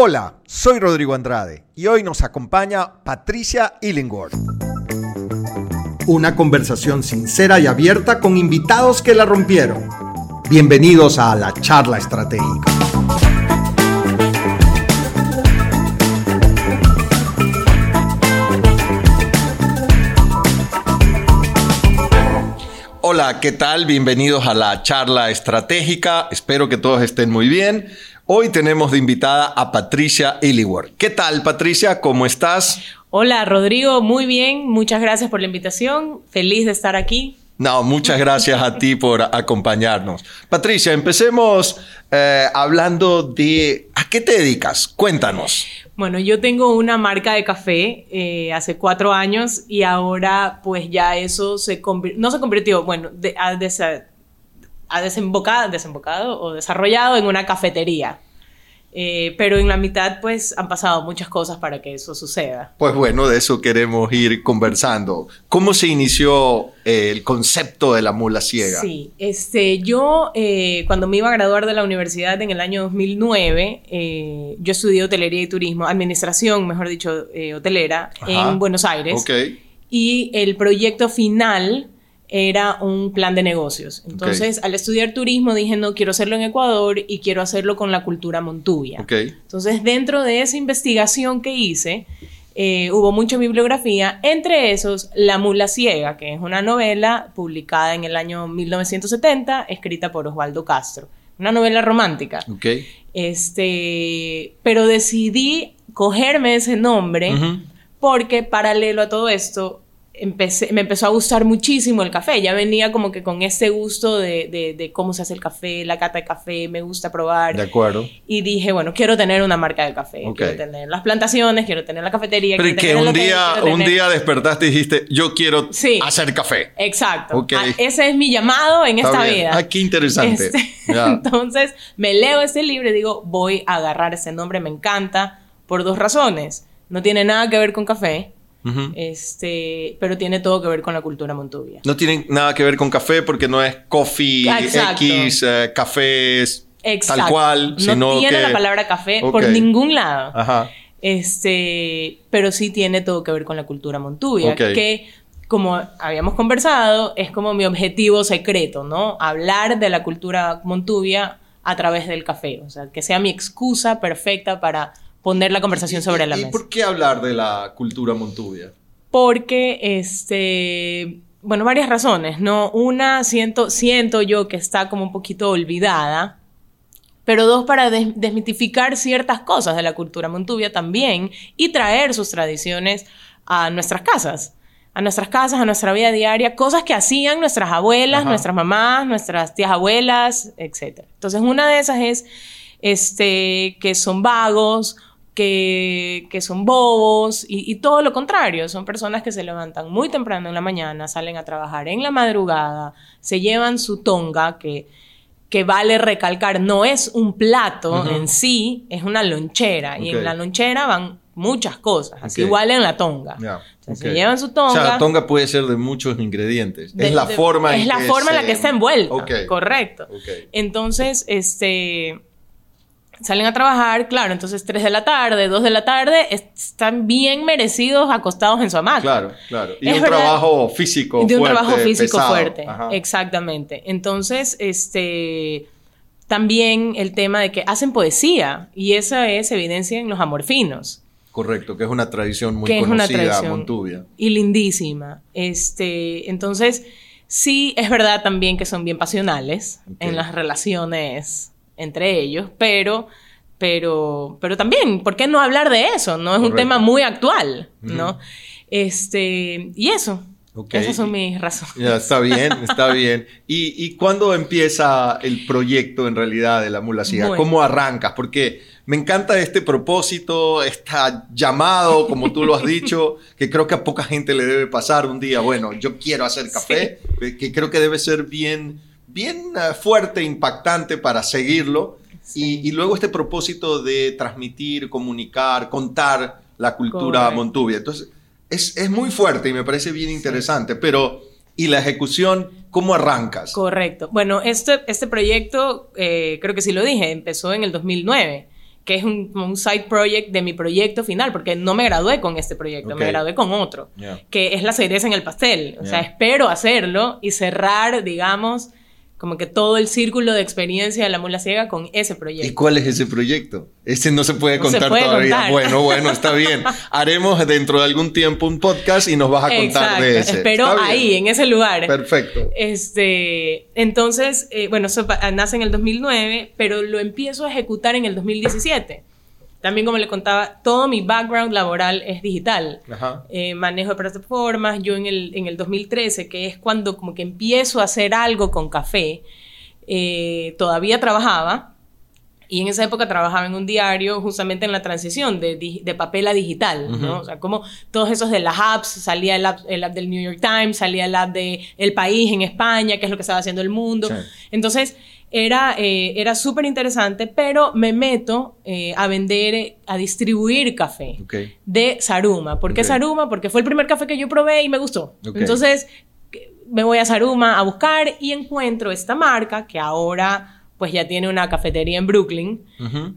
Hola, soy Rodrigo Andrade y hoy nos acompaña Patricia Illingworth. Una conversación sincera y abierta con invitados que la rompieron. Bienvenidos a la charla estratégica. Hola, ¿qué tal? Bienvenidos a la charla estratégica. Espero que todos estén muy bien. Hoy tenemos de invitada a Patricia Illiworth. ¿Qué tal, Patricia? ¿Cómo estás? Hola, Rodrigo. Muy bien. Muchas gracias por la invitación. Feliz de estar aquí. No, muchas gracias a ti por acompañarnos. Patricia, empecemos eh, hablando de a qué te dedicas. Cuéntanos. Bueno, yo tengo una marca de café eh, hace cuatro años y ahora pues ya eso se no se convirtió, bueno, ha, desembocado, desembocado o desarrollado en una cafetería. Eh, pero en la mitad, pues, han pasado muchas cosas para que eso suceda. Pues bueno, de eso queremos ir conversando. ¿Cómo se inició eh, el concepto de la mula ciega? Sí, este, yo eh, cuando me iba a graduar de la universidad en el año 2009, yo estudié hotelería y turismo, administración, mejor dicho, hotelera, en Buenos Aires. Ok. Y el proyecto final era un plan de negocios. Entonces, al estudiar turismo dije, no, quiero hacerlo en Ecuador y quiero hacerlo con la cultura montuvia. Entonces, dentro de esa investigación que hice, eh, hubo mucha bibliografía, entre esos La Mula Ciega, que es una novela publicada en el año 1970, escrita por Osvaldo Castro. Una novela romántica. Este, pero decidí cogerme ese nombre porque paralelo a todo esto, me empezó a gustar muchísimo el café. Ya venía como que con ese gusto de, cómo se hace el café, la cata de café, me gusta probar. De acuerdo. Y dije, bueno, quiero tener una marca de café. Quiero tener las plantaciones, quiero tener la cafetería. Pero que un día, un día despertaste y dijiste, yo quiero hacer café. Exacto. Ah, ese es mi llamado en esta vida. Ah, qué interesante. Este, entonces, me leo ese libro y digo, voy a agarrar ese nombre, me encanta, por dos razones. No tiene nada que ver con café este, pero tiene todo que ver con la cultura montuvia. No tiene nada que ver con café porque no es coffee X, eh, cafés tal cual, no tiene la palabra café por ningún lado. Este, pero sí tiene todo que ver con la cultura montuvia, que como habíamos conversado, es como mi objetivo secreto, ¿no? Hablar de la cultura montuvia a través del café, o sea, que sea mi excusa perfecta para poner la conversación sobre la mesa. ¿Y por qué hablar de la cultura montuvia? Porque, este, bueno, varias razones, ¿no? Una, siento, siento yo que está como un poquito olvidada, pero dos, para desmitificar ciertas cosas de la cultura montuvia también y traer sus tradiciones a nuestras casas a nuestras casas, a nuestra vida diaria, cosas que hacían nuestras abuelas, nuestras mamás, nuestras tías abuelas, etc. Entonces, una de esas es este, que son vagos que, son bobos y, todo lo contrario, son personas que se levantan muy temprano en la mañana, salen a trabajar en la madrugada, se llevan su tonga, que, que vale recalcar, no es un plato en sí, es una lonchera y en la lonchera van muchas cosas, así igual en la tonga. Se llevan su tonga. O sea, la tonga puede ser de muchos ingredientes. es la forma en Es la forma en la que está envuelta. Correcto. Entonces, este salen a trabajar, claro, entonces 3 de la tarde, 2 de la tarde, están bien merecidos acostados en su hamaca. Claro, claro. Y un trabajo físico fuerte. De un trabajo físico fuerte, exactamente. Entonces, este, también el tema de que hacen poesía, y esa es evidencia en los amorfinos. Correcto, que es una tradición muy que conocida, es una tradición Montuvia. Y lindísima. Este, entonces, sí, es verdad también que son bien pasionales en las relaciones entre ellos, pero, pero, pero también, ¿por qué no hablar de eso? No es un tema muy actual, ¿no? Este, y eso. Esas son mis razones. Ya, está bien, está bien. ¿Y, ¿Y cuándo empieza el proyecto en realidad de la mula ciega? ¿Cómo arrancas? Porque me encanta este propósito, este llamado, como tú lo has dicho, que creo que a poca gente le debe pasar un día. Bueno, yo quiero hacer café, que creo que debe ser bien bien eh, fuerte, impactante para seguirlo. Y, luego este propósito de transmitir, comunicar, contar la cultura montuvia. Entonces, es, muy fuerte y me parece bien interesante, pero ¿y la ejecución? ¿Cómo arrancas? Correcto. Bueno, este, este proyecto, eh, creo que sí lo dije, empezó en el 2009 que es un, un, side project de mi proyecto final, porque no me gradué con este proyecto, me gradué con otro, que es la cereza en el pastel. O sea, espero hacerlo y cerrar, digamos, como que todo el círculo de experiencia de la mula ciega con ese proyecto. ¿Y cuál es ese proyecto? Ese no se puede contar todavía. Bueno, bueno, está bien. Haremos dentro de algún tiempo un podcast y nos vas a contar de ese. Espero ahí, en ese lugar. Perfecto. Este, entonces, eh, bueno, eso nace en el 2009, pero lo empiezo a ejecutar en el 2017. También, como le contaba, todo mi background laboral es digital. Eh, manejo de plataformas. Yo en el, en el 2013, que es cuando como que empiezo a hacer algo con café, eh, todavía trabajaba. Y en esa época trabajaba en un diario justamente en la transición de, de papel a digital, ¿no? O sea, como todos esos de las apps, salía el app, el app, del New York Times, salía el app de El País en España, que es lo que estaba haciendo el mundo. Entonces, era, eh, era súper interesante, pero me meto eh, a vender, a distribuir café de Saruma. ¿Por qué Saruma? Porque fue el primer café que yo probé y me gustó. Entonces me voy a Saruma a buscar y encuentro esta marca que ahora pues ya tiene una cafetería en Brooklyn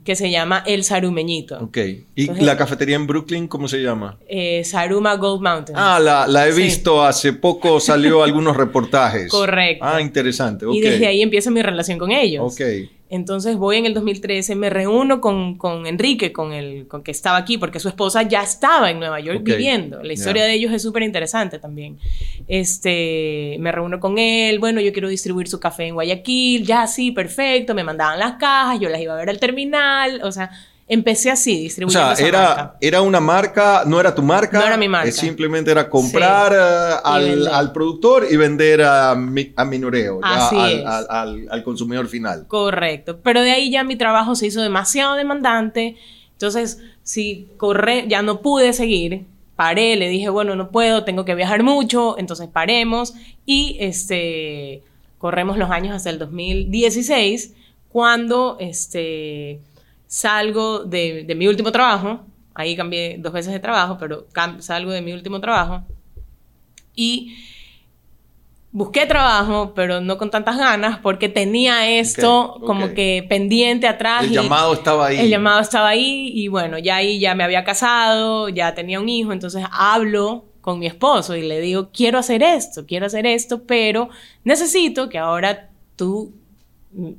que se llama El Sarumeñito. Ok. ¿Y la cafetería en Brooklyn cómo se llama? Eh, Saruma Gold Mountain. Ah, la, he visto hace poco, salió algunos reportajes. Correcto. Ah, interesante. Y desde ahí empieza mi relación con ellos. Ok. Entonces voy en el 2013, me reúno con, con Enrique, con el con que estaba aquí, porque su esposa ya estaba en Nueva York viviendo. La historia de ellos es súper interesante también. Este, me reúno con él, bueno, yo quiero distribuir su café en Guayaquil, ya sí, perfecto, me mandaban las cajas, yo las iba a ver al terminal, o sea, Empecé así, distribuyendo. O sea, era, era una marca, no era tu marca. No era mi marca. simplemente era comprar eh, al, al, productor y vender a, a minoreo, al, al, consumidor final. Correcto. Pero de ahí ya mi trabajo se hizo demasiado demandante. Entonces, si corre, ya no pude seguir. Paré, le dije, bueno, no puedo, tengo que viajar mucho, entonces paremos. Y este, corremos los años hasta el 2016, cuando este salgo de, mi último trabajo, ahí cambié dos veces de trabajo, pero salgo de mi último trabajo y busqué trabajo, pero no con tantas ganas, porque tenía esto como que pendiente atrás. El llamado estaba ahí. El llamado estaba ahí y bueno, ya ahí ya me había casado, ya tenía un hijo, entonces hablo con mi esposo y le digo, quiero hacer esto, quiero hacer esto, pero necesito que ahora tú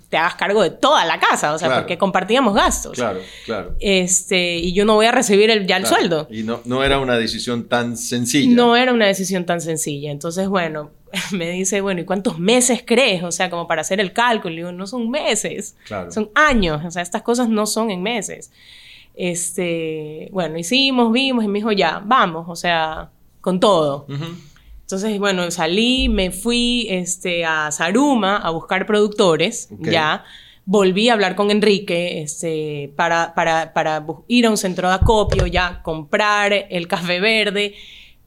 te hagas cargo de toda la casa, o sea, porque compartíamos gastos. Claro, claro. Este, y yo no voy a recibir el, ya el sueldo. Y no, no era una decisión tan sencilla. No era una decisión tan sencilla. Entonces, bueno, me dice, bueno, ¿y cuántos meses crees? O sea, como para hacer el cálculo. Y digo, no son meses, son años. O sea, estas cosas no son en meses. Este, bueno, hicimos, vimos y me dijo, ya, vamos, o sea, con todo. Entonces, bueno, salí, me fui este, a Saruma a buscar productores, ya. Volví a hablar con Enrique este, para, para, para ir a un centro de acopio, ya, comprar el café verde,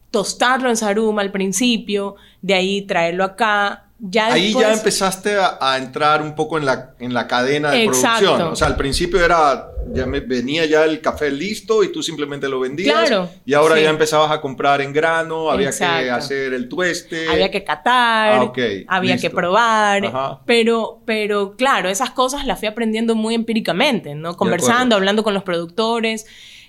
tostarlo en Saruma al principio, de ahí traerlo acá, Ahí ya empezaste a, entrar un poco en la, en la cadena de producción. O sea, al principio era, ya me, venía ya el café listo y tú simplemente lo vendías. Claro, y ahora ya empezabas a comprar en grano, había que hacer el tueste. Había que catar, ah, había que probar. Pero, pero claro, esas cosas las fui aprendiendo muy empíricamente, ¿no? Conversando, hablando con los productores.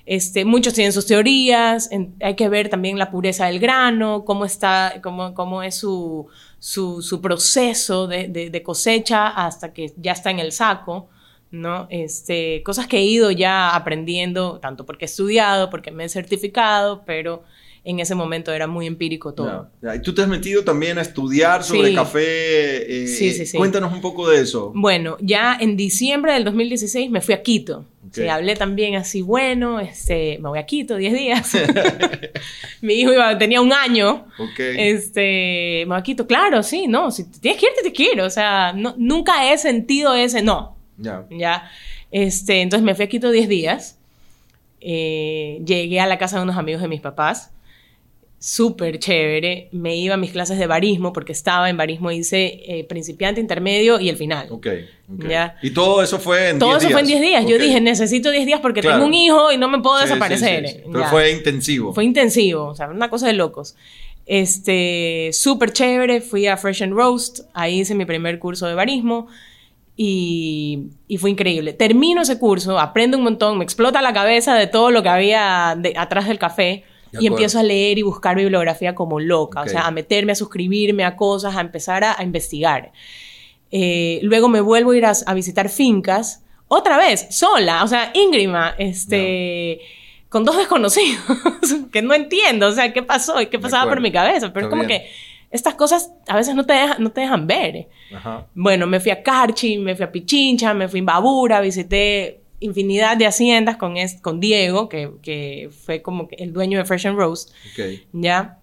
Este, muchos tienen sus teorías, hay que ver también la pureza del grano, cómo está, cómo, cómo es su, su, proceso de, cosecha hasta que ya está en el saco, ¿no? Este, cosas que he ido ya aprendiendo, tanto porque he estudiado, porque me he certificado, pero en ese momento era muy empírico todo. ¿Y tú te has metido también a estudiar sobre café? Eh, sí, sí, sí. Cuéntanos un poco de eso. Bueno, ya en diciembre del 2016 me fui a Quito. Sí, hablé también así, bueno, este, me voy a Quito 10 días. Mi hijo iba, tenía un año. Este, me voy a Quito, claro, sí, no, si tienes que irte, te quiero. O sea, no, nunca he sentido ese no. Ya. Ya. Este, entonces me fui a Quito 10 días. Eh, llegué a la casa de unos amigos de mis papás súper chévere. Me iba a mis clases de barismo porque estaba en barismo, hice eh, principiante, intermedio y el final. Ok. ¿Ya? Y todo eso fue en 10 días. Todo eso fue en 10 días. Yo dije, necesito 10 días porque tengo un hijo y no me puedo desaparecer. Pero fue intensivo. Fue intensivo, o sea, una cosa de locos. Este, súper chévere. Fui a Fresh and Roast, ahí hice mi primer curso de barismo. Y, fue increíble. Termino ese curso, aprendo un montón, me explota la cabeza de todo lo que había atrás del café y empiezo a leer y buscar bibliografía como loca, o sea, a meterme, a suscribirme a cosas, a empezar a, investigar. Eh, luego me vuelvo a ir a, visitar fincas, otra vez, sola, o sea, íngrima, este... con dos desconocidos que no entiendo, o sea, qué pasó y qué pasaba por mi cabeza, pero es como que estas cosas a veces no te, dejan, no te dejan ver. Bueno, me fui a Carchi, me fui a Pichincha, me fui a Babura, visité infinidad de haciendas con, con Diego, que, que, fue como el dueño de Fresh and Roast. Ya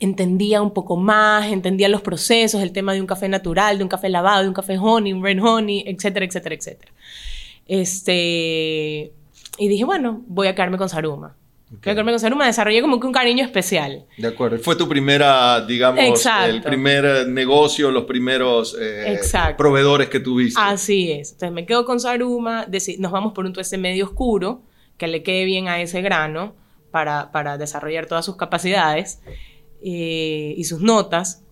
entendía un poco más, entendía los procesos, el tema de un café natural, de un café lavado, de un café honey, un red honey, etcétera, etcétera, etcétera. Este, y dije, bueno, voy a quedarme con Saruma. Okay. Voy a quedarme con me desarrollé como que un cariño especial. De acuerdo. Fue tu primera, digamos, el primer negocio, los primeros eh, proveedores que tuviste. Así es. Entonces me quedo con Saruma, nos vamos por un tueste medio oscuro, que le quede bien a ese grano para, para desarrollar todas sus capacidades eh, y sus notas.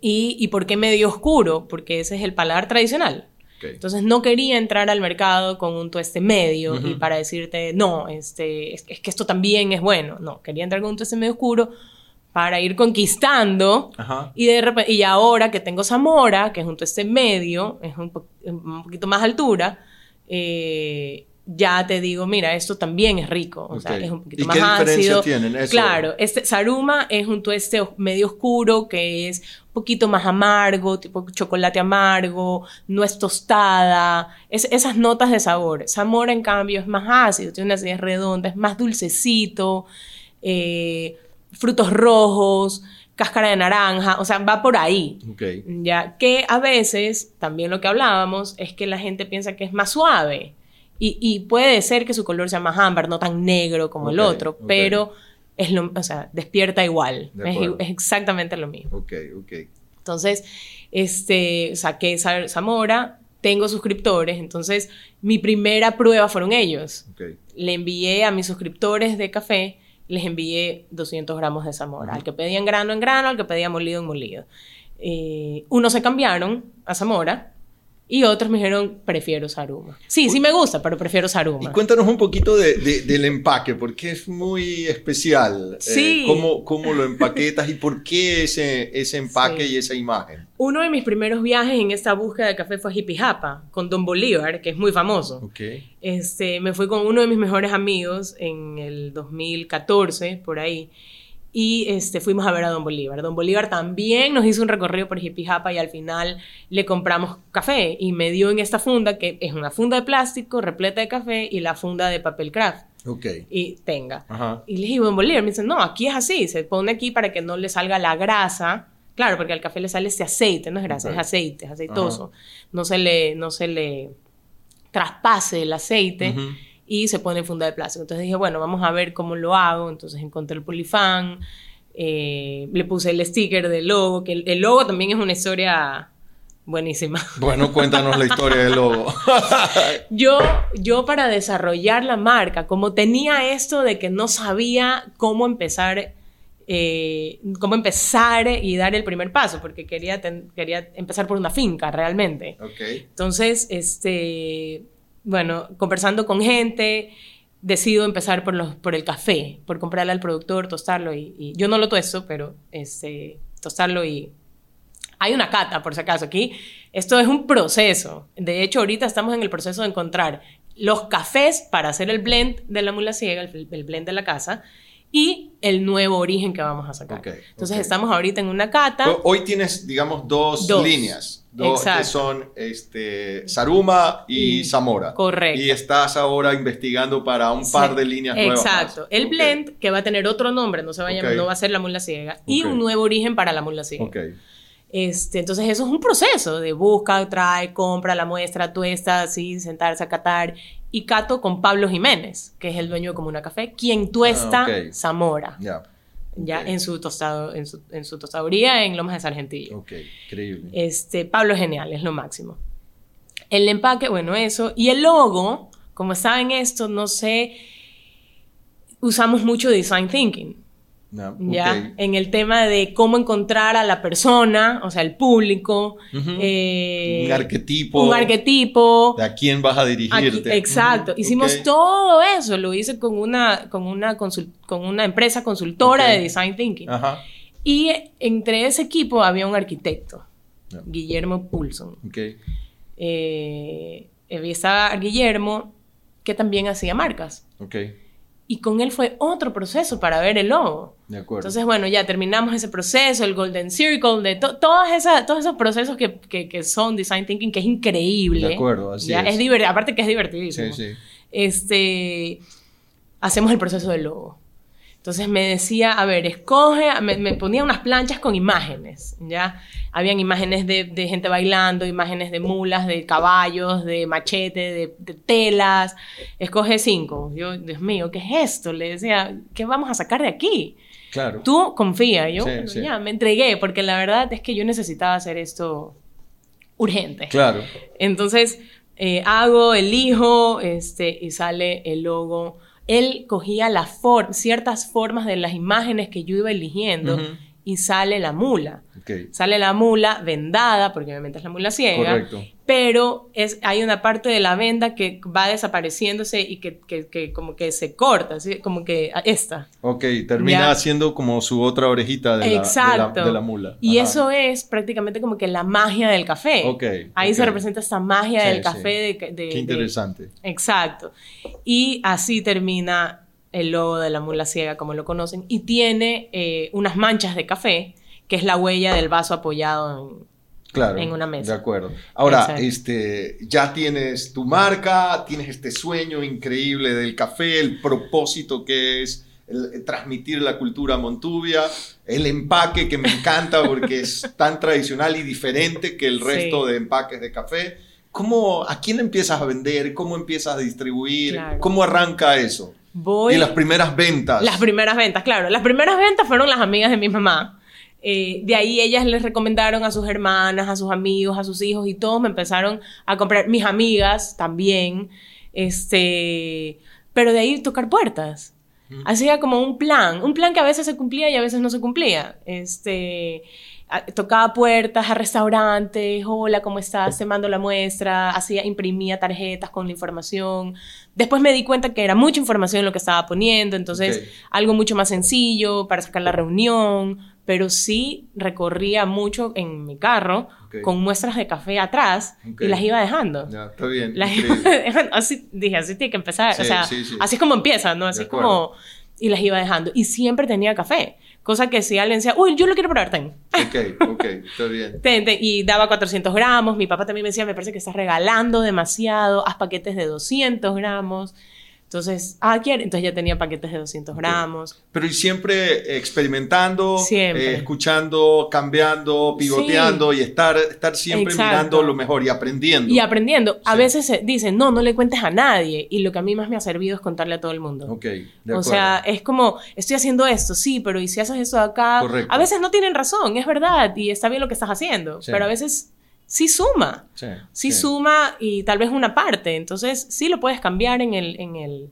Y, ¿Y por qué medio oscuro? Porque ese es el paladar tradicional. Entonces no quería entrar al mercado con un tueste medio y para decirte, no, este, es, que esto también es bueno. No, quería entrar con un tueste medio oscuro para ir conquistando y de repente, y ahora que tengo Zamora, que es un tueste medio, es un, un poquito más altura, eh, ya te digo, mira, esto también es rico, o sea, es un poquito ¿Y más qué ácido. tienen? Eso? Claro, este Saruma es un tueste medio oscuro que es poquito más amargo, tipo chocolate amargo, no es tostada, es, esas notas de sabor. Zamora, en cambio, es más ácido, tiene una acidez redonda, es más dulcecito, eh, frutos rojos, cáscara de naranja, o sea, va por ahí. Ya que a veces, también lo que hablábamos, es que la gente piensa que es más suave. Y, puede ser que su color sea más ámbar, no tan negro como el otro, pero es lo, o sea, despierta igual. Es, exactamente lo mismo. Ok, ok. Entonces, este, saqué Zamora, tengo suscriptores, entonces mi primera prueba fueron ellos. Le envié a mis suscriptores de café, les envié 200 gramos de Zamora, al que pedían grano en grano, al que pedía molido en molido. Eh, unos se cambiaron a Zamora, y otros me dijeron, prefiero Saruma. Sí, sí me gusta, pero prefiero Saruma. Y cuéntanos un poquito de, del empaque, porque es muy especial. Eh, sí. cómo, cómo, lo empaquetas y por qué ese, ese empaque y esa imagen? Uno de mis primeros viajes en esta búsqueda de café fue a Jipijapa, con Don Bolívar, que es muy famoso. Okay. Este, me fui con uno de mis mejores amigos en el 2014, por ahí y este, fuimos a ver a Don Bolívar. Don Bolívar también nos hizo un recorrido por Jipijapa y al final le compramos café y me dio en esta funda, que es una funda de plástico repleta de café y la funda de papel craft. Ok. Y tenga. Y le dije, Don Bolívar, me dice, no, aquí es así, se pone aquí para que no le salga la grasa. Claro, porque al café le sale ese aceite, no es grasa, es aceite, es aceitoso. No se le, no se le traspase el aceite y se pone funda de plástico. Entonces dije, bueno, vamos a ver cómo lo hago. Entonces encontré el polifán, eh, le puse el sticker del logo, que el, logo también es una historia buenísima. Bueno, cuéntanos la historia del logo. yo, yo para desarrollar la marca, como tenía esto de que no sabía cómo empezar, eh, cómo empezar y dar el primer paso, porque quería, quería empezar por una finca realmente. Okay. Entonces, este bueno, conversando con gente, decido empezar por, los, por el café, por comprarle al productor, tostarlo y, yo no lo tuesto, pero este, tostarlo y... Hay una cata, por si acaso, aquí. Esto es un proceso. De hecho, ahorita estamos en el proceso de encontrar los cafés para hacer el blend de la mula ciega, el, blend de la casa, y el nuevo origen que vamos a sacar. Entonces estamos ahorita en una cata. Hoy tienes, digamos, dos, dos. líneas. Dos que son este, Saruma y, Zamora. Correcto. Y estás ahora investigando para un par de líneas nuevas. Exacto. El blend, que va a tener otro nombre, no, se va a no va a ser la mula ciega, y un nuevo origen para la mula ciega. Este, entonces eso es un proceso de busca, trae, compra la muestra, tuesta, así, sentarse a catar. Y cato con Pablo Jiménez, que es el dueño de Comuna Café, quien tuesta ah, Zamora. Ya ya en su tostado, en su, en su tostaduría en Lomas de Sargentillo. Ok, increíble. Este, Pablo es genial, es lo máximo. El empaque, bueno, eso. Y el logo, como saben esto, no sé, usamos mucho design thinking. ¿Ya? En el tema de cómo encontrar a la persona, o sea, el público. Eh, un arquetipo. Un arquetipo. De a quién vas a dirigirte. exacto. Hicimos todo eso. Lo hice con una, con una, con una empresa consultora de Design Thinking. Y entre ese equipo había un arquitecto, Guillermo Pulson. Eh, estaba Guillermo, que también hacía marcas. Okay y con él fue otro proceso para ver el logo. De acuerdo. Entonces, bueno, ya terminamos ese proceso, el Golden Circle, de todas esas, todos esos procesos que, que, son Design Thinking, que es increíble. De acuerdo, así es. es aparte que es divertidísimo. Sí, sí. Este, hacemos el proceso del logo. Entonces me decía, a ver, escoge, me, me ponía unas planchas con imágenes, ¿ya? Habían imágenes de, de, gente bailando, imágenes de mulas, de caballos, de machete, de, telas. Escoge cinco. Yo, Dios mío, ¿qué es esto? Le decía, ¿qué vamos a sacar de aquí? Claro. Tú confía. Yo ya me entregué porque la verdad es que yo necesitaba hacer esto urgente. Claro. Entonces eh, hago, elijo este, y sale el logo. Él cogía la ciertas formas de las imágenes que yo iba eligiendo y sale la mula. Sale la mula vendada, porque obviamente es la mula ciega. Correcto. Pero es, hay una parte de la venda que va desapareciéndose y que, que, como que se corta, ¿sí? como que esta. Ok, termina haciendo como su otra orejita de, La, de, la, mula. Y eso es prácticamente como que la magia del café. Ok. Ahí se representa esta magia del café. De, Qué interesante. exacto. Y así termina el logo de la mula ciega, como lo conocen, y tiene eh, unas manchas de café, que es la huella del vaso apoyado en, una mesa. De acuerdo. Ahora, este, ya tienes tu marca, tienes este sueño increíble del café, el propósito que es transmitir la cultura montubia, el empaque que me encanta porque es tan tradicional y diferente que el resto de empaques de café. ¿Cómo, ¿A quién empiezas a vender? ¿Cómo empiezas a distribuir? ¿Cómo arranca eso? Voy... Y las primeras ventas. Las primeras ventas, claro. Las primeras ventas fueron las amigas de mi mamá. Eh, de ahí ellas les recomendaron a sus hermanas, a sus amigos, a sus hijos y todos me empezaron a comprar. Mis amigas también. Este, pero de ahí tocar puertas. Hacía como un plan, un plan que a veces se cumplía y a veces no se cumplía. Este, tocaba puertas a restaurantes, hola, ¿cómo estás? Te mando la muestra, hacía, imprimía tarjetas con la información. Después me di cuenta que era mucha información lo que estaba poniendo, entonces algo mucho más sencillo para sacar la reunión, pero sí recorría mucho en mi carro con muestras de café atrás y las iba dejando. Ya, está bien. así, dije, así tiene que empezar, o sea, así es como empieza, ¿no? Así como... Y las iba dejando. Y siempre tenía café. Cosa que si alguien decía, uy, yo lo quiero probar, ten. Ok, ok, está bien. y daba 400 gramos. Mi papá también me decía, me parece que estás regalando demasiado. Haz paquetes de 200 gramos. Entonces, ah, quiere. Entonces ya tenía paquetes de 200 gramos. Pero y siempre experimentando, eh, escuchando, cambiando, pivoteando y estar, estar siempre mirando lo mejor y aprendiendo. Y aprendiendo. A veces dicen, no, no le cuentes a nadie. Y lo que a mí más me ha servido es contarle a todo el mundo. Ok, de O sea, es como, estoy haciendo esto, sí, pero ¿y si haces eso acá? A veces no tienen razón, es verdad, y está bien lo que estás haciendo. Pero a veces sí suma. Sí, suma y tal vez una parte. Entonces, sí lo puedes cambiar en el, en el...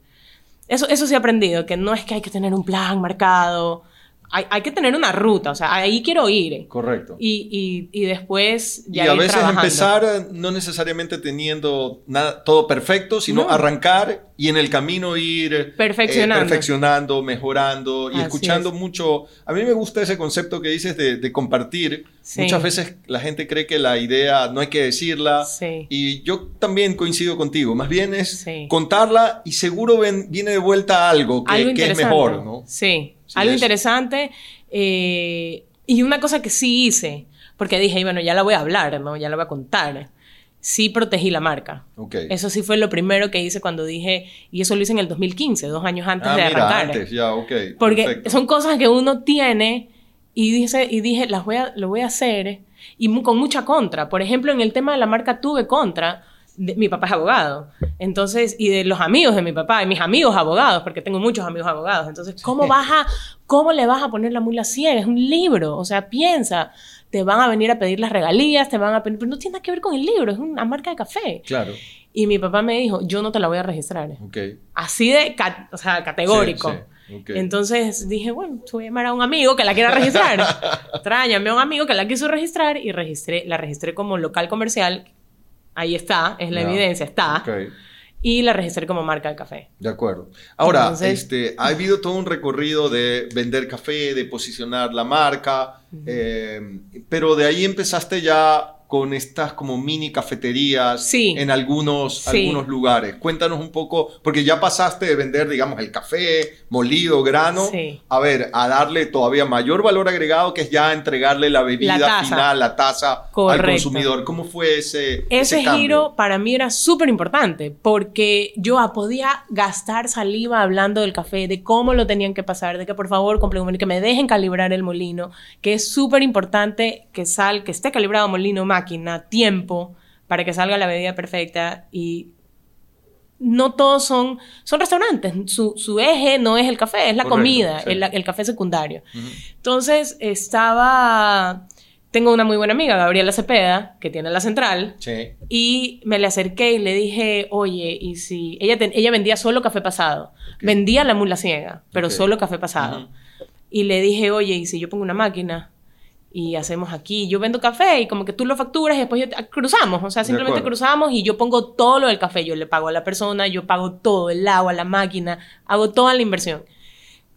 Eso, eso sí he aprendido, que no es que hay que tener un plan marcado hay, hay, que tener una ruta, o sea, ahí quiero ir. Correcto. Y, y, y después ya Y a veces empezar no necesariamente teniendo nada, todo perfecto, sino arrancar y en el camino ir eh, perfeccionando, perfeccionando mejorando y escuchando mucho. A mí me gusta ese concepto que dices de, de compartir. Muchas veces la gente cree que la idea no hay que decirla. Sí. Y yo también coincido contigo. Más bien es contarla y seguro viene de vuelta algo que, que es mejor, ¿no? Sí algo interesante. Eh, y una cosa que sí hice, porque dije, bueno, ya la voy a hablar, ¿no? Ya la voy a contar. Sí protegí la marca. Eso sí fue lo primero que hice cuando dije, y eso lo hice en el 2015, dos años antes ah, de arrancar. antes, ya, ok. Porque son cosas que uno tiene y, dice, y dije, las voy a, lo voy a hacer y con mucha contra. Por ejemplo, en el tema de la marca tuve contra mi papá es abogado. Entonces, y de los amigos de mi papá, y mis amigos abogados, porque tengo muchos amigos abogados. Entonces, ¿cómo vas a, cómo le vas a poner la mula ciega? Es un libro. O sea, piensa, te van a venir a pedir las regalías, te van a pedir, pero no tiene nada que ver con el libro, es una marca de café. Claro. Y mi papá me dijo, yo no te la voy a registrar. Okay. Así de, o sea, categórico. Entonces dije, bueno, voy a llamar a un amigo que la quiera registrar. Tráñame a un amigo que la quiso registrar y registré, la registré como local comercial. Ahí está, es la evidencia, está y la registré como marca de café. De acuerdo. Ahora, este, ha habido todo un recorrido de vender café, de posicionar la marca, eh, pero de ahí empezaste ya con estas como mini cafeterías en algunos, algunos lugares. Cuéntanos un poco, porque ya pasaste de vender, digamos, el café molido, grano, a ver, a darle todavía mayor valor agregado, que es ya entregarle la bebida final, la taza al consumidor. ¿Cómo fue ese Ese, ese giro para mí era súper importante, porque yo podía gastar saliva hablando del café, de cómo lo tenían que pasar, de que por favor compren que me dejen calibrar el molino, que es súper importante que sal, que esté calibrado molino máquina, tiempo, para que salga la bebida perfecta y no todos son, son restaurantes, su, eje no es el café, es la comida, el, café secundario. Entonces estaba, tengo una muy buena amiga, Gabriela Cepeda, que tiene la central, y me le acerqué y le dije, oye, y si ella, ella vendía solo café pasado, vendía la mula ciega, pero solo café pasado. Y le dije, oye, y si yo pongo una máquina y hacemos aquí, yo vendo café y como que tú lo facturas y después cruzamos, o sea, simplemente cruzamos y yo pongo todo lo del café, yo le pago a la persona, yo pago todo, el agua, la máquina, hago toda la inversión.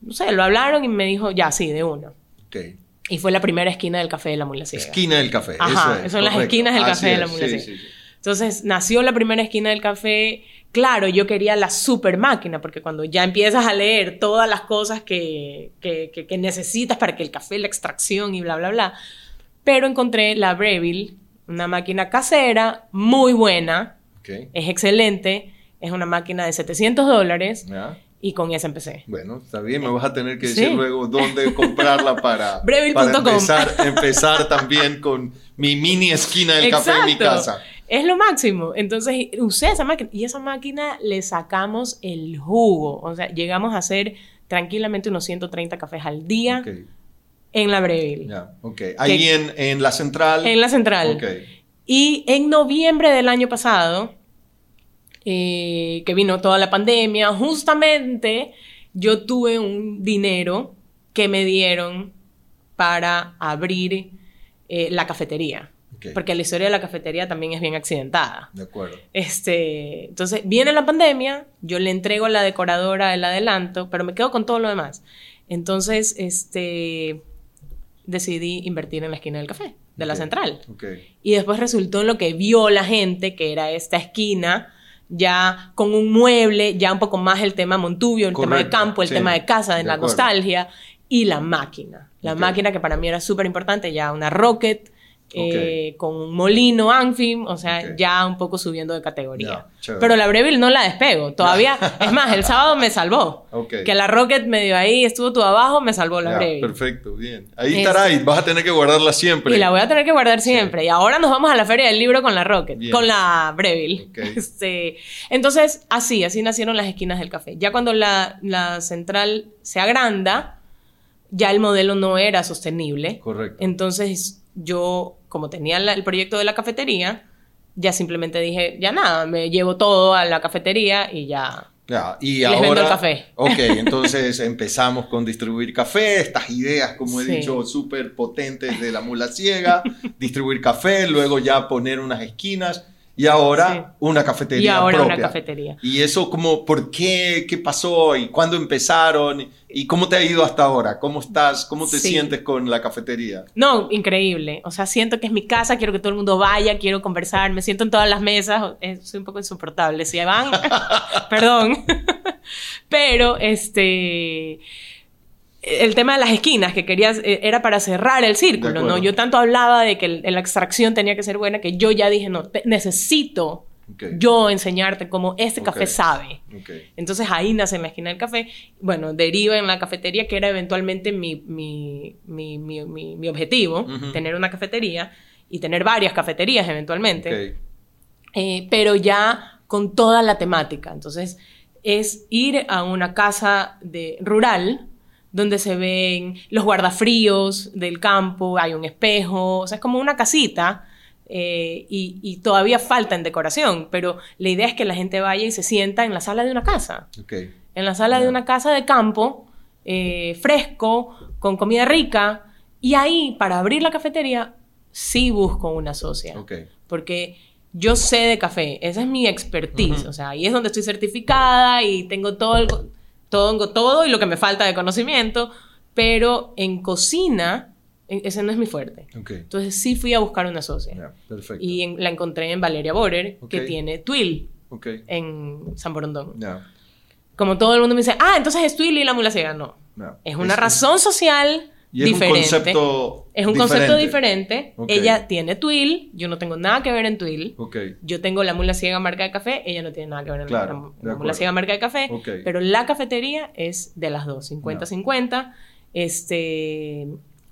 No sé, lo hablaron y me dijo, ya, sí, de uno. Okay. Y fue la primera esquina del café de la mula ciega. Esquina del café. Ajá, son las esquinas del café de la mula ciega. Entonces nació la primera esquina del café. Claro, yo quería la super máquina, porque cuando ya empiezas a leer todas las cosas que, que, necesitas para que el café, la extracción y bla, bla, bla. Pero encontré la Breville, una máquina casera, muy buena, es excelente, es una máquina de 700 dólares. Y con esa empecé. Bueno, está bien, me vas a tener que decir luego dónde comprarla para, para empezar, empezar también con mi mini esquina del café en mi casa. Es lo máximo. Entonces usé esa máquina y esa máquina le sacamos el jugo. O sea, llegamos a hacer tranquilamente unos 130 cafés al día en la Breville. Ya, ok. Ahí en, en, la central. En la central. Ok. Y en noviembre del año pasado, eh, que vino toda la pandemia, justamente yo tuve un dinero que me dieron para abrir eh, la cafetería. Porque la historia de la cafetería también es bien accidentada. De acuerdo. Este, entonces, viene la pandemia, yo le entrego a la decoradora el adelanto, pero me quedo con todo lo demás. Entonces, este, decidí invertir en la esquina del café, de la central. Y después resultó lo que vio la gente, que era esta esquina, ya con un mueble, ya un poco más el tema Montubio, el tema de campo, el tema de casa, de, la nostalgia, y la máquina. La máquina que para mí era súper importante, ya una Rocket, eh, con un molino Anfim, o sea, ya un poco subiendo de categoría. Pero la Breville no la despego, todavía, es más, el sábado me salvó. Que la Rocket medio ahí, estuvo todo abajo, me salvó la Breville. Perfecto, bien. Ahí estará y vas a tener que guardarla siempre. Y la voy a tener que guardar siempre. Y ahora nos vamos a la feria del libro con la Rocket, con la Breville. Este, entonces, así, así nacieron las esquinas del café. Ya cuando la, la central se agranda, ya el modelo no era sostenible. Correcto. Entonces yo como tenía el proyecto de la cafetería, ya simplemente dije, ya nada, me llevo todo a la cafetería y ya. Ya, y ahora, vendo el café. Ok, entonces empezamos con distribuir café, estas ideas, como he dicho, súper potentes de la mula ciega, distribuir café, luego ya poner unas esquinas y ahora una cafetería. Y ahora una cafetería. Y eso, como, ¿por qué? ¿Qué pasó? ¿Y cuándo empezaron? ¿Y cómo te ha ido hasta ahora? ¿Cómo estás? ¿Cómo te sientes con la cafetería? No, increíble. O sea, siento que es mi casa, quiero que todo el mundo vaya, quiero conversar, me siento en todas las mesas, soy un poco insoportable. Si van, perdón. Pero, este el tema de las esquinas, que querías, eh, era para cerrar el círculo, ¿no? Yo tanto hablaba de que la extracción tenía que ser buena que yo ya dije, no, necesito yo enseñarte cómo este café sabe. Entonces ahí nace en la esquina del café. Bueno, deriva en la cafetería, que era eventualmente mi, mi, mi, mi objetivo, tener una cafetería y tener varias cafeterías eventualmente. Eh, pero ya con toda la temática. Entonces es ir a una casa de rural donde se ven los guardafríos del campo, hay un espejo, o sea, es como una casita eh, y, todavía falta en decoración, pero la idea es que la gente vaya y se sienta en la sala de una casa. En la sala de una casa de campo eh, fresco, con comida rica. Y ahí, para abrir la cafetería, sí busco una socia. Porque yo sé de café, esa es mi expertise. O sea, ahí es donde estoy certificada y tengo todo, el, todo, todo y lo que me falta de conocimiento. Pero en cocina, e, ese no es mi fuerte. Entonces sí fui a buscar una socia. Y la encontré en Valeria Borer, que tiene Twill en San Borondón. Como todo el mundo me dice, ah, entonces es Twill y la mula ciega. No. Es una razón social y es diferente. un concepto Es un concepto diferente. Ella tiene Twill, yo no tengo nada que ver en Twill. Yo tengo la mula ciega marca de café, ella no tiene nada que ver en la, mula ciega marca de café. Pero la cafetería es de las dos, 50-50. Este,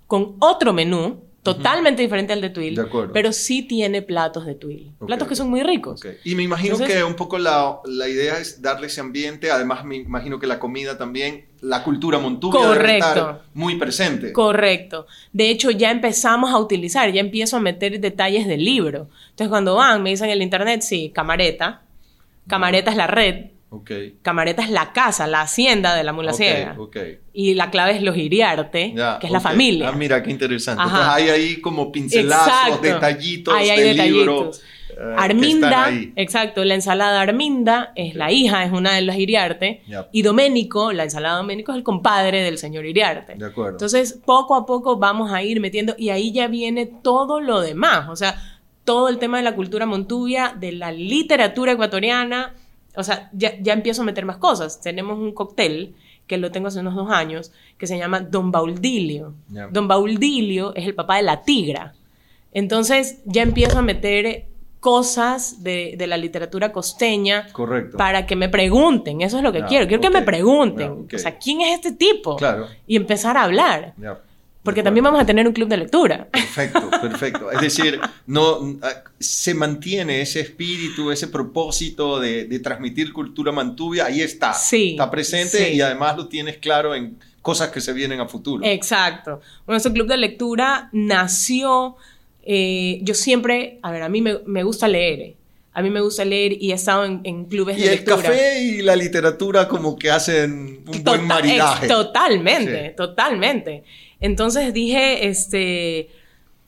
con otro menú totalmente diferente al de Twill, pero sí tiene platos de Twill, platos que son muy ricos. Y me imagino que un poco la, la, idea es darle ese ambiente, además me imagino que la comida también, la cultura montuvia Correcto. debe estar muy presente. Correcto. De hecho, ya empezamos a utilizar, ya empiezo a meter detalles del libro. Entonces, cuando van, me dicen en el internet, sí, camareta, camareta es la red, Okay. Camareta es la casa, la hacienda de la mula ciega. Y la clave es los Iriarte, que es la familia. Ah, mira, qué interesante. Entonces hay ahí como pincelazos, detallitos hay, hay del detallitos. Eh, Arminda, exacto, la ensalada Arminda es la hija, es una de las Iriarte. Y Doménico, la ensalada Doménico es el compadre del señor Iriarte. De acuerdo. Entonces, poco a poco vamos a ir metiendo, y ahí ya viene todo lo demás. O sea, todo el tema de la cultura montuvia, de la literatura ecuatoriana o sea, ya, ya empiezo a meter más cosas. Tenemos un cóctel que lo tengo hace unos dos años, que se llama Don Baudilio. Don Baudilio es el papá de la tigra. Entonces ya empiezo a meter cosas de, de la literatura costeña Correcto. para que me pregunten, eso es lo que quiero, quiero que me pregunten, o sea, ¿quién es este tipo? Claro. Y empezar a hablar. Porque también vamos a tener un club de lectura. Perfecto, perfecto. Es decir, no, ah, se mantiene ese espíritu, ese propósito de, transmitir cultura mantuvia, ahí está. Sí. Está presente y además lo tienes claro en cosas que se vienen a futuro. Exacto. Bueno, ese club de lectura nació, eh, yo siempre, a ver, a mí me, gusta leer. A mí me gusta leer y he estado en, clubes de lectura. Y el café y la literatura como que hacen un buen maridaje. totalmente, totalmente. Entonces dije, este,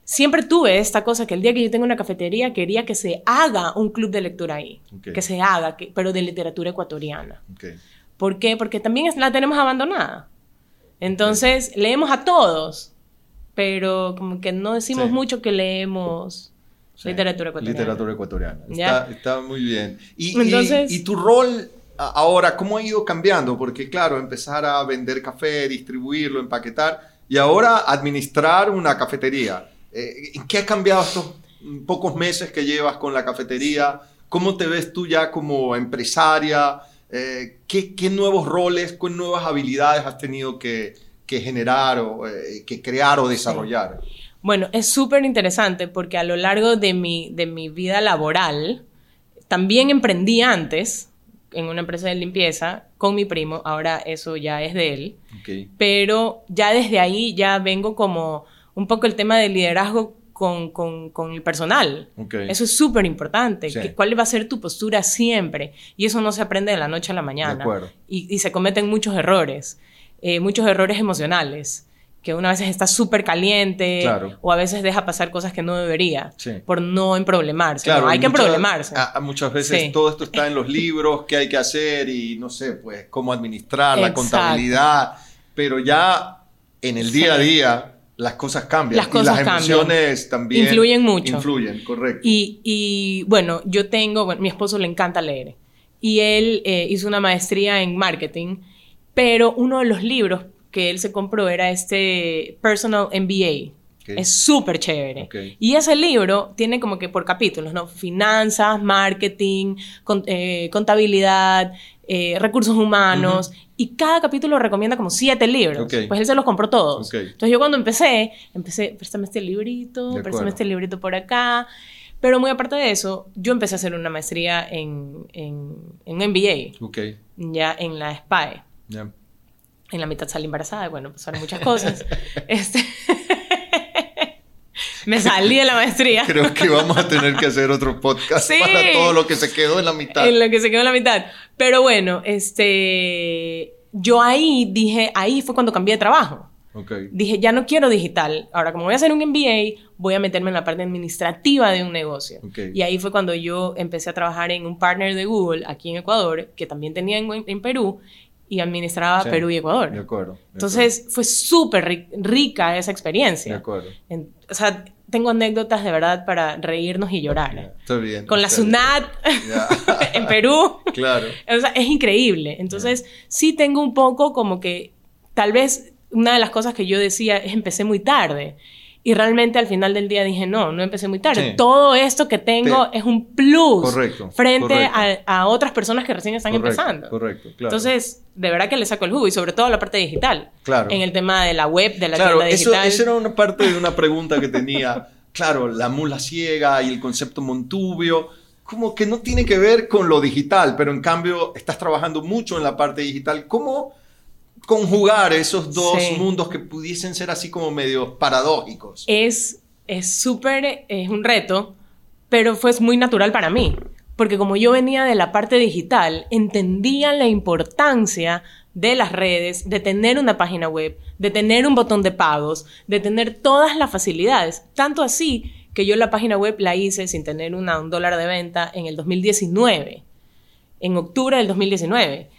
siempre tuve esta cosa que el día que yo tengo una cafetería quería que se haga un club de lectura ahí, que se haga, pero de literatura ecuatoriana. ¿Por qué? Porque también la tenemos abandonada. Entonces leemos a todos, pero como que no decimos mucho que leemos literatura ecuatoriana. Literatura ecuatoriana. Está, muy bien. Y, y tu rol ahora, ¿cómo ha ido cambiando? Porque claro, empezar a vender café, distribuirlo, empaquetar y ahora administrar una cafetería. Eh, ¿Qué ha cambiado estos pocos meses que llevas con la cafetería? ¿Cómo te ves tú ya como empresaria? Eh, ¿qué, nuevos roles, qué nuevas habilidades has tenido que, generar o eh, que crear o desarrollar? Bueno, es súper interesante porque a lo largo de mi, de mi vida laboral, también emprendí antes, en una empresa de limpieza con mi primo, ahora eso ya es de él, pero ya desde ahí ya vengo como un poco el tema del liderazgo con, con, el personal. Eso es súper importante. ¿Cuál va a ser tu postura siempre? Y eso no se aprende de la noche a la mañana. Y, y, se cometen muchos errores, eh, muchos errores emocionales que una vez está súper caliente o a veces deja pasar cosas que no debería por no emproblemarse. Claro, hay que emproblemarse. muchas veces todo esto está en los libros, qué hay que hacer y no sé, pues cómo administrar la contabilidad, pero ya en el día a día las cosas cambian las cosas y las emociones también influyen mucho. Influyen, correcto. Y, bueno, yo tengo, bueno, mi esposo le encanta leer y él eh, hizo una maestría en marketing, pero uno de los libros que él se compró era este Personal MBA. Es súper chévere. Y ese libro tiene como que por capítulos, ¿no? Finanzas, marketing, eh, contabilidad, eh, recursos humanos. Y cada capítulo recomienda como siete libros. Pues él se los compró todos. Entonces yo cuando empecé, empecé, préstame este librito, préstame este librito por acá. Pero muy aparte de eso, yo empecé a hacer una maestría en, en, en MBA. Ya en la SPAE en la mitad salí embarazada, bueno, pasaron muchas cosas. este... Me salí de la maestría. Creo que vamos a tener que hacer otro podcast para todo lo que se quedó en la mitad. En lo que se quedó en la mitad. Pero bueno, este yo ahí dije, ahí fue cuando cambié de trabajo. Dije, ya no quiero digital. Ahora, como voy a hacer un MBA, voy a meterme en la parte administrativa de un negocio. Y ahí fue cuando yo empecé a trabajar en un partner de Google aquí en Ecuador, que también tenía en, Perú, y administraba Perú y Ecuador. De acuerdo. Entonces, fue súper rica esa experiencia. De acuerdo. o sea, tengo anécdotas de verdad para reírnos y llorar. Está bien. Con la SUNAT en Perú. Claro. O sea, es increíble. Entonces, sí tengo un poco como que tal vez una de las cosas que yo decía es empecé muy tarde. Y realmente al final del día dije, no, no empecé muy tarde. Todo esto que tengo es un plus correcto, frente A, otras personas que recién están empezando. Correcto, claro. Entonces, de verdad que le saco el jugo y sobre todo la parte digital. Claro. En el tema de la web, de la claro, tienda digital. Eso, eso era una parte de una pregunta que tenía. claro, la mula ciega y el concepto Montubio como que no tiene que ver con lo digital, pero en cambio estás trabajando mucho en la parte digital. ¿Cómo conjugar esos dos mundos que pudiesen ser así como medio paradójicos. Es súper, es, un reto, pero fue muy natural para mí, porque como yo venía de la parte digital, entendía la importancia de las redes, de tener una página web, de tener un botón de pagos, de tener todas las facilidades, tanto así que yo la página web la hice sin tener un dólar de venta en el 2019, en octubre del 2019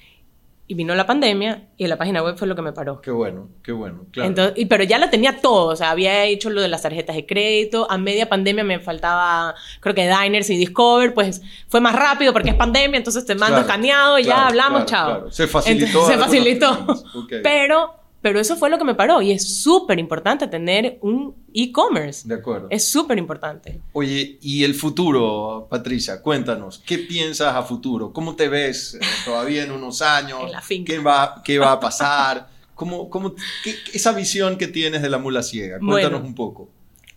y vino la pandemia y la página web fue lo que me paró. Qué bueno, qué bueno, claro. Entonces, y, pero ya la tenía todo, o sea, había hecho lo de las tarjetas de crédito, a media pandemia me faltaba, creo que Diners y Discover, pues fue más rápido porque es pandemia, entonces te mando escaneado y ya hablamos, chao. Se facilitó. se facilitó. Pero pero eso fue lo que me paró y es súper importante tener un e-commerce. De acuerdo. Es súper importante. Oye, ¿y el futuro, Patricia? Cuéntanos, ¿qué piensas a futuro? ¿Cómo te ves eh, todavía en unos años? en la finca. ¿Qué va, qué va a pasar? ¿Cómo, cómo, esa visión que tienes de la mula ciega? Cuéntanos un poco.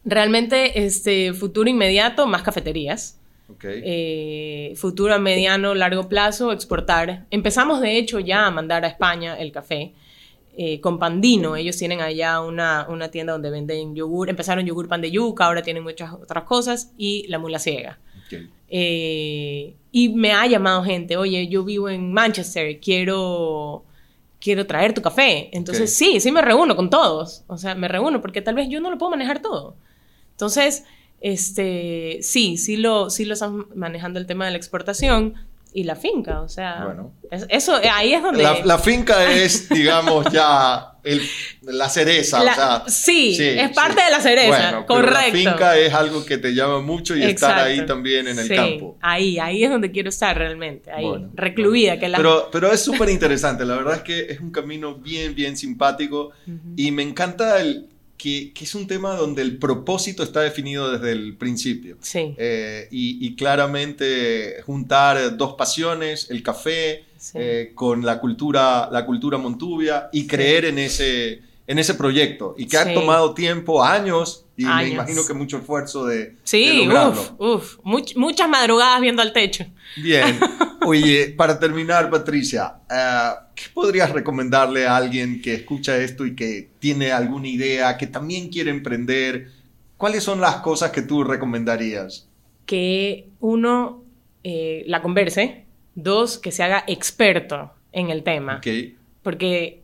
Realmente, este futuro inmediato, más cafeterías. Okay. Eh, futuro a mediano, largo plazo, exportar. Empezamos, de hecho, ya a mandar a España el café. Eh, con Pandino. Ellos tienen allá una, una, tienda donde venden yogur. Empezaron yogur pan de yuca, ahora tienen muchas otras cosas. Y la mula ciega. Eh, y me ha llamado gente, oye, yo vivo en Manchester, quiero, quiero traer tu café. Entonces, sí, sí me reúno con todos. O sea, me reúno porque tal vez yo no lo puedo manejar todo. Entonces, este, sí, sí lo, sí lo están manejando el tema de la exportación y la finca, o sea, bueno, eso ahí es donde... La, finca es, digamos, ya la cereza, o sea... Sí, es parte de la cereza, correcto. la finca es algo que te llama mucho y estar ahí también en el campo. Ahí, ahí es donde quiero estar realmente, ahí, recluida. Que la... pero, pero es súper interesante, la verdad es que es un camino bien, bien simpático y me encanta el que, es un tema donde el propósito está definido desde el principio. Sí. Eh, y, claramente juntar dos pasiones, el café, eh, con la cultura, la cultura montuvia y creer en, ese, en ese proyecto. Y que ha tomado tiempo, años, y me imagino que mucho esfuerzo de, sí, uff, muchas madrugadas viendo al techo. Bien. Oye, para terminar, Patricia, eh, ¿qué podrías recomendarle a alguien que escucha esto y que tiene alguna idea, que también quiere emprender? ¿Cuáles son las cosas que tú recomendarías? Que uno eh, la converse. Dos, que se haga experto en el tema. Okay. Porque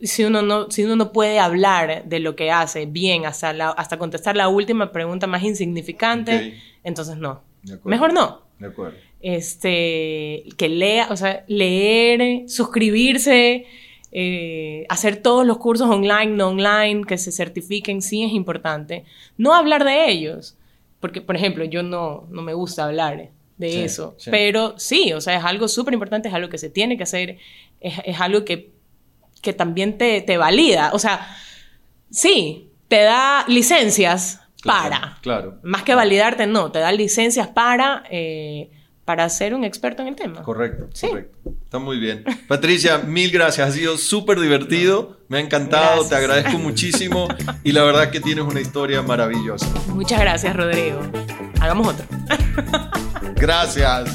si uno no, si uno no puede hablar de lo que hace bien hasta, hasta contestar la última pregunta más insignificante, entonces no. Mejor no. De acuerdo. Este, que lea, o sea, leer, suscribirse, eh, hacer todos los cursos online, no online, que se certifiquen, sí es importante. No hablar de ellos, porque, por ejemplo, yo no, no me gusta hablar de eso, pero sí, o sea, es algo súper importante, es algo que se tiene que hacer, es algo que que también te, te valida. O sea, sí, te da licencias para. Claro. Más que validarte, no, te da licencias para, eh, para ser un experto en el tema. Correcto, correcto. Está muy bien. Patricia, mil gracias. Ha sido súper divertido. Me ha encantado, te agradezco muchísimo y la verdad que tienes una historia maravillosa. Muchas gracias, Rodrigo. Hagamos otro. gracias.